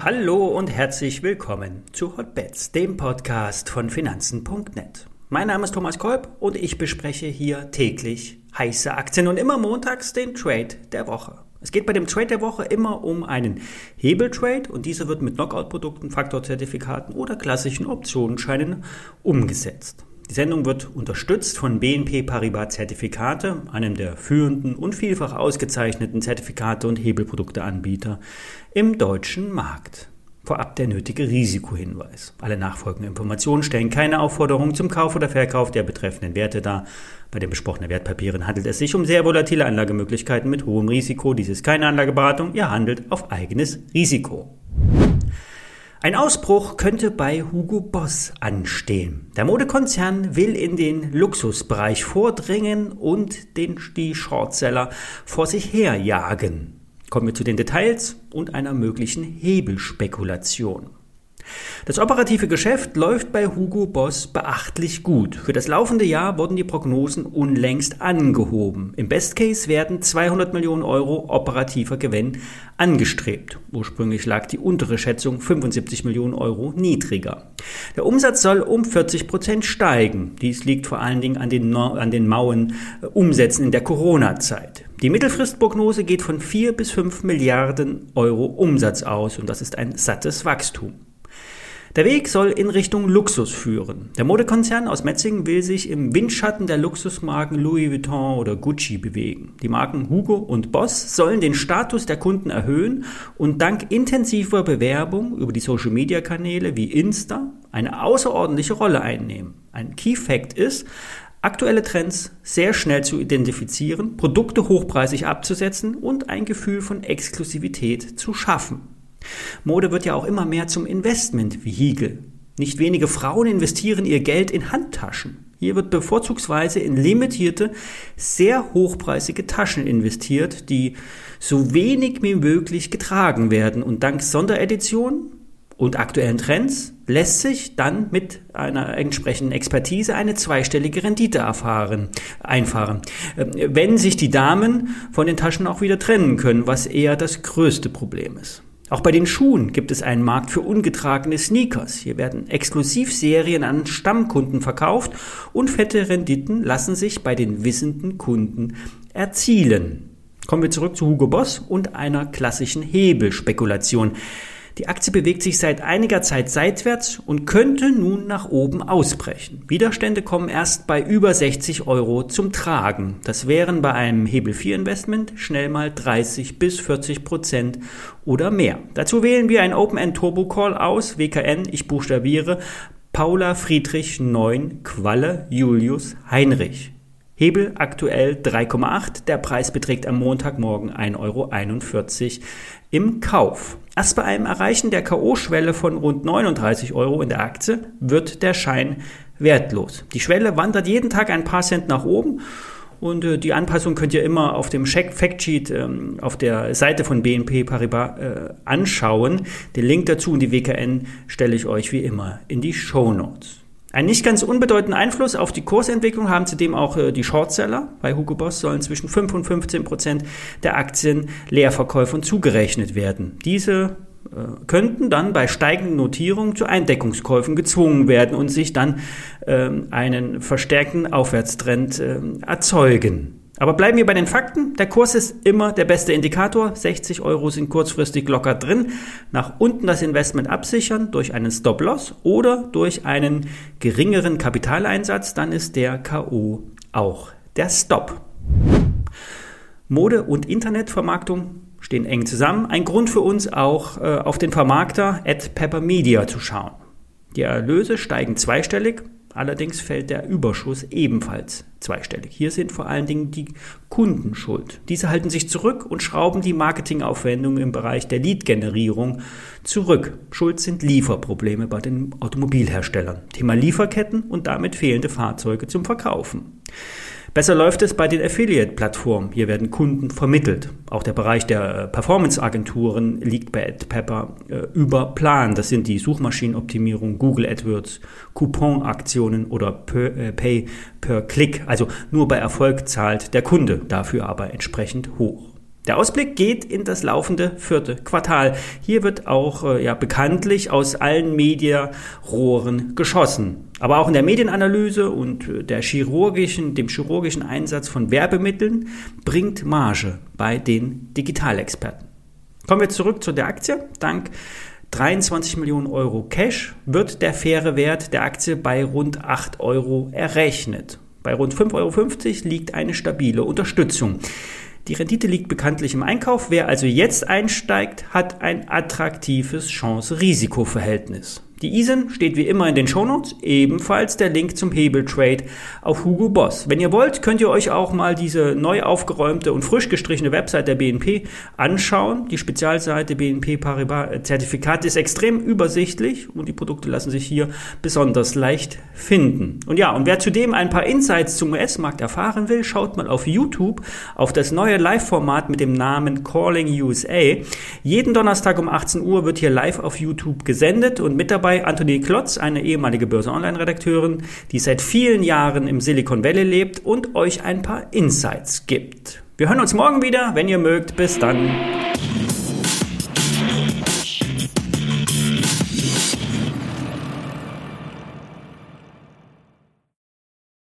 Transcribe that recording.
Hallo und herzlich willkommen zu Hotbets, dem Podcast von Finanzen.net. Mein Name ist Thomas Kolb und ich bespreche hier täglich heiße Aktien und immer montags den Trade der Woche. Es geht bei dem Trade der Woche immer um einen Hebeltrade und dieser wird mit Knockout-Produkten, Faktorzertifikaten oder klassischen Optionsscheinen umgesetzt. Die Sendung wird unterstützt von BNP Paribas Zertifikate, einem der führenden und vielfach ausgezeichneten Zertifikate und Hebelprodukteanbieter im deutschen Markt. Vorab der nötige Risikohinweis. Alle nachfolgenden Informationen stellen keine Aufforderung zum Kauf oder Verkauf der betreffenden Werte dar. Bei den besprochenen Wertpapieren handelt es sich um sehr volatile Anlagemöglichkeiten mit hohem Risiko. Dies ist keine Anlageberatung, ihr handelt auf eigenes Risiko. Ein Ausbruch könnte bei Hugo Boss anstehen. Der Modekonzern will in den Luxusbereich vordringen und den, die Shortseller vor sich herjagen. Kommen wir zu den Details und einer möglichen Hebelspekulation. Das operative Geschäft läuft bei Hugo Boss beachtlich gut. Für das laufende Jahr wurden die Prognosen unlängst angehoben. Im Best Case werden 200 Millionen Euro operativer Gewinn angestrebt. Ursprünglich lag die untere Schätzung 75 Millionen Euro niedriger. Der Umsatz soll um 40 Prozent steigen. Dies liegt vor allen Dingen an den, an den mauen äh, Umsätzen in der Corona-Zeit. Die Mittelfristprognose geht von 4 bis 5 Milliarden Euro Umsatz aus und das ist ein sattes Wachstum. Der Weg soll in Richtung Luxus führen. Der Modekonzern aus Metzingen will sich im Windschatten der Luxusmarken Louis Vuitton oder Gucci bewegen. Die Marken Hugo und Boss sollen den Status der Kunden erhöhen und dank intensiver Bewerbung über die Social-Media-Kanäle wie Insta eine außerordentliche Rolle einnehmen. Ein Key Fact ist, aktuelle Trends sehr schnell zu identifizieren, Produkte hochpreisig abzusetzen und ein Gefühl von Exklusivität zu schaffen. Mode wird ja auch immer mehr zum Investmentvehikel. Nicht wenige Frauen investieren ihr Geld in Handtaschen. Hier wird bevorzugsweise in limitierte, sehr hochpreisige Taschen investiert, die so wenig wie möglich getragen werden und dank Sondereditionen und aktuellen Trends lässt sich dann mit einer entsprechenden Expertise eine zweistellige Rendite erfahren, einfahren. Ähm, wenn sich die Damen von den Taschen auch wieder trennen können, was eher das größte Problem ist. Auch bei den Schuhen gibt es einen Markt für ungetragene Sneakers. Hier werden Exklusivserien an Stammkunden verkauft und fette Renditen lassen sich bei den wissenden Kunden erzielen. Kommen wir zurück zu Hugo Boss und einer klassischen Hebelspekulation. Die Aktie bewegt sich seit einiger Zeit seitwärts und könnte nun nach oben ausbrechen. Widerstände kommen erst bei über 60 Euro zum Tragen. Das wären bei einem Hebel 4 Investment schnell mal 30 bis 40 Prozent oder mehr. Dazu wählen wir ein Open-End Turbo Call aus, WKN, ich buchstabiere, Paula Friedrich 9 Qualle Julius Heinrich. Hebel aktuell 3,8. Der Preis beträgt am Montagmorgen 1,41 Euro im Kauf. Erst bei einem Erreichen der K.O.-Schwelle von rund 39 Euro in der Aktie wird der Schein wertlos. Die Schwelle wandert jeden Tag ein paar Cent nach oben und äh, die Anpassung könnt ihr immer auf dem Factsheet ähm, auf der Seite von BNP Paribas äh, anschauen. Den Link dazu und die WKN stelle ich euch wie immer in die Show Notes. Einen nicht ganz unbedeutenden Einfluss auf die Kursentwicklung haben zudem auch äh, die Shortseller. Bei Hugo Boss sollen zwischen 5 und 15 Prozent der Aktien Leerverkäufen zugerechnet werden. Diese äh, könnten dann bei steigenden Notierungen zu Eindeckungskäufen gezwungen werden und sich dann ähm, einen verstärkten Aufwärtstrend ähm, erzeugen. Aber bleiben wir bei den Fakten. Der Kurs ist immer der beste Indikator. 60 Euro sind kurzfristig locker drin. Nach unten das Investment absichern durch einen Stop-Loss oder durch einen geringeren Kapitaleinsatz. Dann ist der KO auch der Stop. Mode und Internetvermarktung stehen eng zusammen. Ein Grund für uns auch äh, auf den Vermarkter at Pepper Media zu schauen. Die Erlöse steigen zweistellig Allerdings fällt der Überschuss ebenfalls zweistellig. Hier sind vor allen Dingen die Kunden schuld. Diese halten sich zurück und schrauben die Marketingaufwendungen im Bereich der Lead-Generierung zurück. Schuld sind Lieferprobleme bei den Automobilherstellern. Thema Lieferketten und damit fehlende Fahrzeuge zum Verkaufen. Besser läuft es bei den Affiliate-Plattformen. Hier werden Kunden vermittelt. Auch der Bereich der äh, Performance-Agenturen liegt bei AdPepper äh, über Plan. Das sind die Suchmaschinenoptimierung, Google AdWords, Coupon-Aktionen oder per, äh, Pay per Click. Also nur bei Erfolg zahlt der Kunde, dafür aber entsprechend hoch. Der Ausblick geht in das laufende vierte Quartal. Hier wird auch äh, ja, bekanntlich aus allen Mediarohren geschossen. Aber auch in der Medienanalyse und äh, der chirurgischen, dem chirurgischen Einsatz von Werbemitteln bringt Marge bei den Digitalexperten. Kommen wir zurück zu der Aktie. Dank 23 Millionen Euro Cash wird der faire Wert der Aktie bei rund 8 Euro errechnet. Bei rund 5,50 Euro liegt eine stabile Unterstützung. Die Rendite liegt bekanntlich im Einkauf. Wer also jetzt einsteigt, hat ein attraktives Chance-Risiko-Verhältnis. Die ISIN steht wie immer in den Shownotes, ebenfalls der Link zum Hebeltrade auf Hugo Boss. Wenn ihr wollt, könnt ihr euch auch mal diese neu aufgeräumte und frisch gestrichene Website der BNP anschauen. Die Spezialseite BNP Paribas Zertifikat ist extrem übersichtlich und die Produkte lassen sich hier besonders leicht finden. Und ja, und wer zudem ein paar Insights zum US-Markt erfahren will, schaut mal auf YouTube auf das neue Live-Format mit dem Namen Calling USA. Jeden Donnerstag um 18 Uhr wird hier live auf YouTube gesendet und mit dabei dabei Anthony Klotz, eine ehemalige Börse Online-Redakteurin, die seit vielen Jahren im Silicon Valley lebt und euch ein paar Insights gibt. Wir hören uns morgen wieder, wenn ihr mögt. Bis dann.